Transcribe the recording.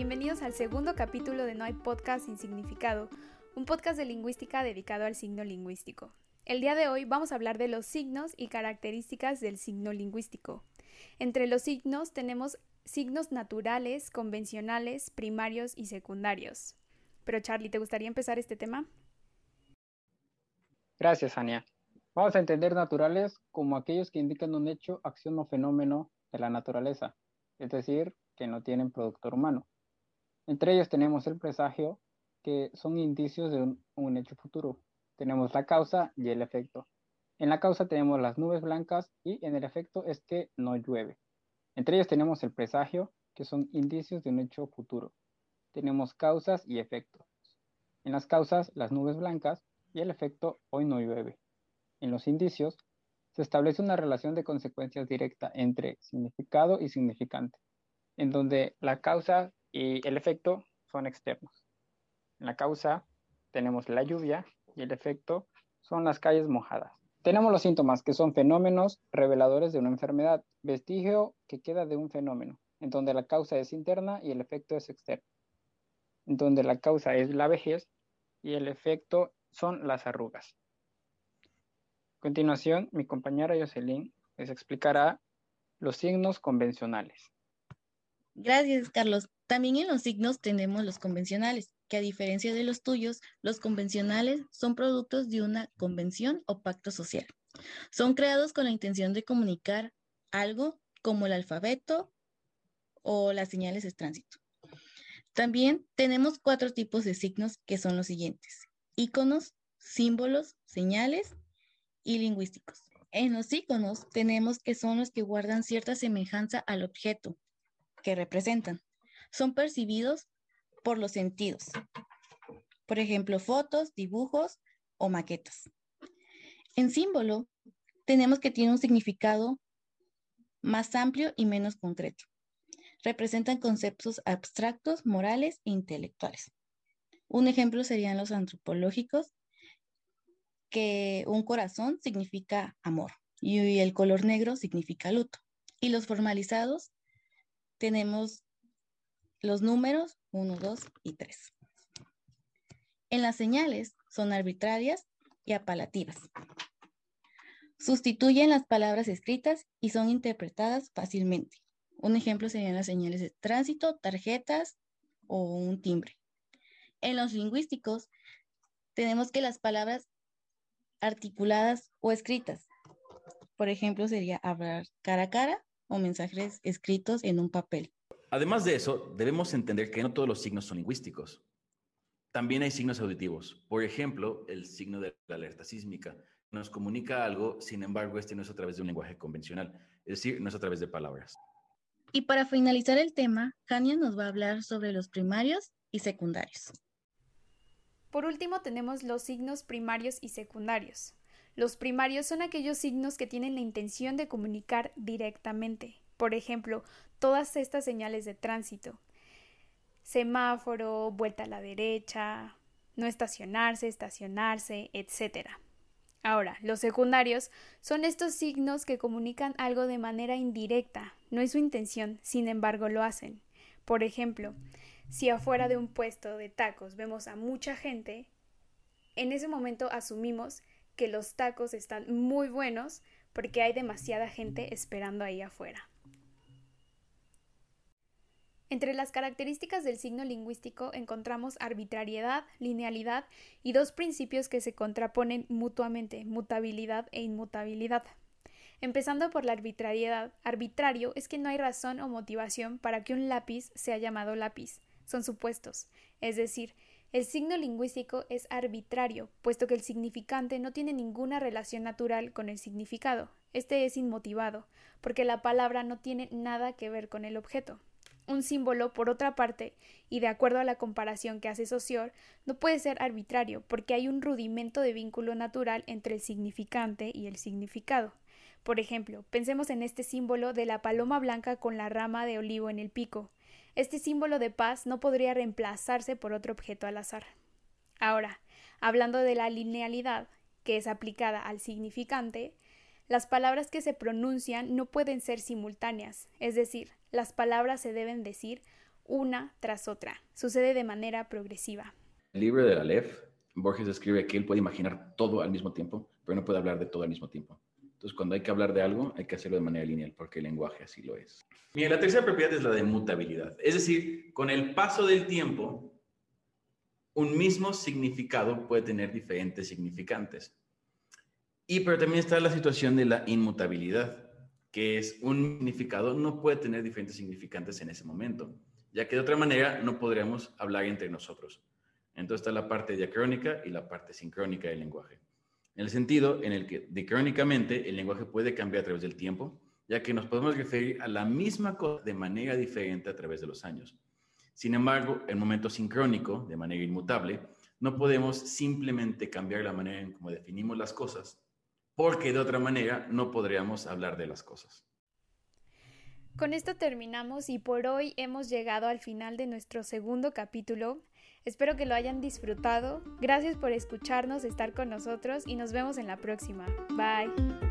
bienvenidos al segundo capítulo de No hay podcast sin significado, un podcast de lingüística dedicado al signo lingüístico. El día de hoy vamos a hablar de los signos y características del signo lingüístico. Entre los signos tenemos signos naturales, convencionales, primarios y secundarios. Pero Charlie, ¿te gustaría empezar este tema? Gracias, Ania. Vamos a entender naturales como aquellos que indican un hecho, acción o fenómeno de la naturaleza, es decir, que no tienen productor humano. Entre ellos tenemos el presagio, que son indicios de un, hecho futuro. Tenemos la causa y el efecto. En la causa tenemos las nubes blancas y en el efecto es que no llueve. Entre ellos tenemos el presagio, que son indicios de un hecho futuro. Tenemos causas y efectos. En las causas, las nubes blancas y el efecto hoy no llueve. En los indicios, se establece una relación de consecuencias directa entre significado y significante, en donde la causa y el efecto son externos. En la causa tenemos la lluvia y el efecto son las calles mojadas. Tenemos los síntomas, que son fenómenos reveladores de una enfermedad, vestigio que queda de un fenómeno, en donde la causa es interna y el efecto es externo, en donde la causa es la vejez y el efecto son las arrugas. A continuación, mi compañera Jocelyn les explicará los signos convencionales. Gracias, Carlos. También en los signos tenemos los convencionales, que a diferencia de los tuyos, los convencionales son productos de una convención o pacto social. Son creados con la intención de comunicar algo como el alfabeto o las señales de tránsito. También tenemos cuatro tipos de signos que son los siguientes. Iconos, símbolos, señales y lingüísticos. En los iconos tenemos que son los que guardan cierta semejanza al objeto que representan. Son percibidos por los sentidos. Por ejemplo, fotos, dibujos o maquetas. En símbolo, tenemos que tiene un significado más amplio y menos concreto. Representan conceptos abstractos, morales e intelectuales. Un ejemplo serían los antropológicos, que un corazón significa amor y el color negro significa luto. Y los formalizados tenemos los números 1, 2 y 3. En las señales son arbitrarias y apelativas. Sustituyen las palabras escritas y son interpretadas fácilmente. Un ejemplo serían las señales de tránsito, tarjetas o un timbre. En los lingüísticos tenemos que las palabras articuladas o escritas. Por ejemplo, sería hablar cara a cara o mensajes escritos en un papel. Además de eso, debemos entender que no todos los signos son lingüísticos. También hay signos auditivos. Por ejemplo, el signo de la alerta sísmica nos comunica algo, sin embargo, este no es a través de un lenguaje convencional, es decir, no es a través de palabras. Y para finalizar el tema, Jania nos va a hablar sobre los primarios y secundarios. Por último, tenemos los signos primarios y secundarios. Los primarios son aquellos signos que tienen la intención de comunicar directamente. Por ejemplo, todas estas señales de tránsito. Semáforo, vuelta a la derecha, no estacionarse, estacionarse, etc. Ahora, los secundarios son estos signos que comunican algo de manera indirecta, no es su intención, sin embargo lo hacen. Por ejemplo, si afuera de un puesto de tacos vemos a mucha gente, en ese momento asumimos que los tacos están muy buenos porque hay demasiada gente esperando ahí afuera. Entre las características del signo lingüístico encontramos arbitrariedad, linealidad y dos principios que se contraponen mutuamente, mutabilidad e inmutabilidad. Empezando por la arbitrariedad, arbitrario es que no hay razón o motivación para que un lápiz sea llamado lápiz, son supuestos, es decir, el signo lingüístico es arbitrario, puesto que el significante no tiene ninguna relación natural con el significado. Este es inmotivado, porque la palabra no tiene nada que ver con el objeto. Un símbolo, por otra parte, y de acuerdo a la comparación que hace Saussure, no puede ser arbitrario, porque hay un rudimento de vínculo natural entre el significante y el significado. Por ejemplo, pensemos en este símbolo de la paloma blanca con la rama de olivo en el pico. Este símbolo de paz no podría reemplazarse por otro objeto al azar. Ahora, hablando de la linealidad, que es aplicada al significante, las palabras que se pronuncian no pueden ser simultáneas, es decir, las palabras se deben decir una tras otra. Sucede de manera progresiva. El libro de Aleph, Borges escribe que él puede imaginar todo al mismo tiempo, pero no puede hablar de todo al mismo tiempo. Entonces, cuando hay que hablar de algo, hay que hacerlo de manera lineal, porque el lenguaje así lo es. Mira, la tercera propiedad es la de mutabilidad. Es decir, con el paso del tiempo, un mismo significado puede tener diferentes significantes. Y pero también está la situación de la inmutabilidad, que es un significado no puede tener diferentes significantes en ese momento, ya que de otra manera no podríamos hablar entre nosotros. Entonces está la parte diacrónica y la parte sincrónica del lenguaje en el sentido en el que dicrónicamente el lenguaje puede cambiar a través del tiempo, ya que nos podemos referir a la misma cosa de manera diferente a través de los años. Sin embargo, en momento sincrónico, de manera inmutable, no podemos simplemente cambiar la manera en cómo definimos las cosas, porque de otra manera no podríamos hablar de las cosas. Con esto terminamos y por hoy hemos llegado al final de nuestro segundo capítulo Espero que lo hayan disfrutado. Gracias por escucharnos, estar con nosotros y nos vemos en la próxima. Bye.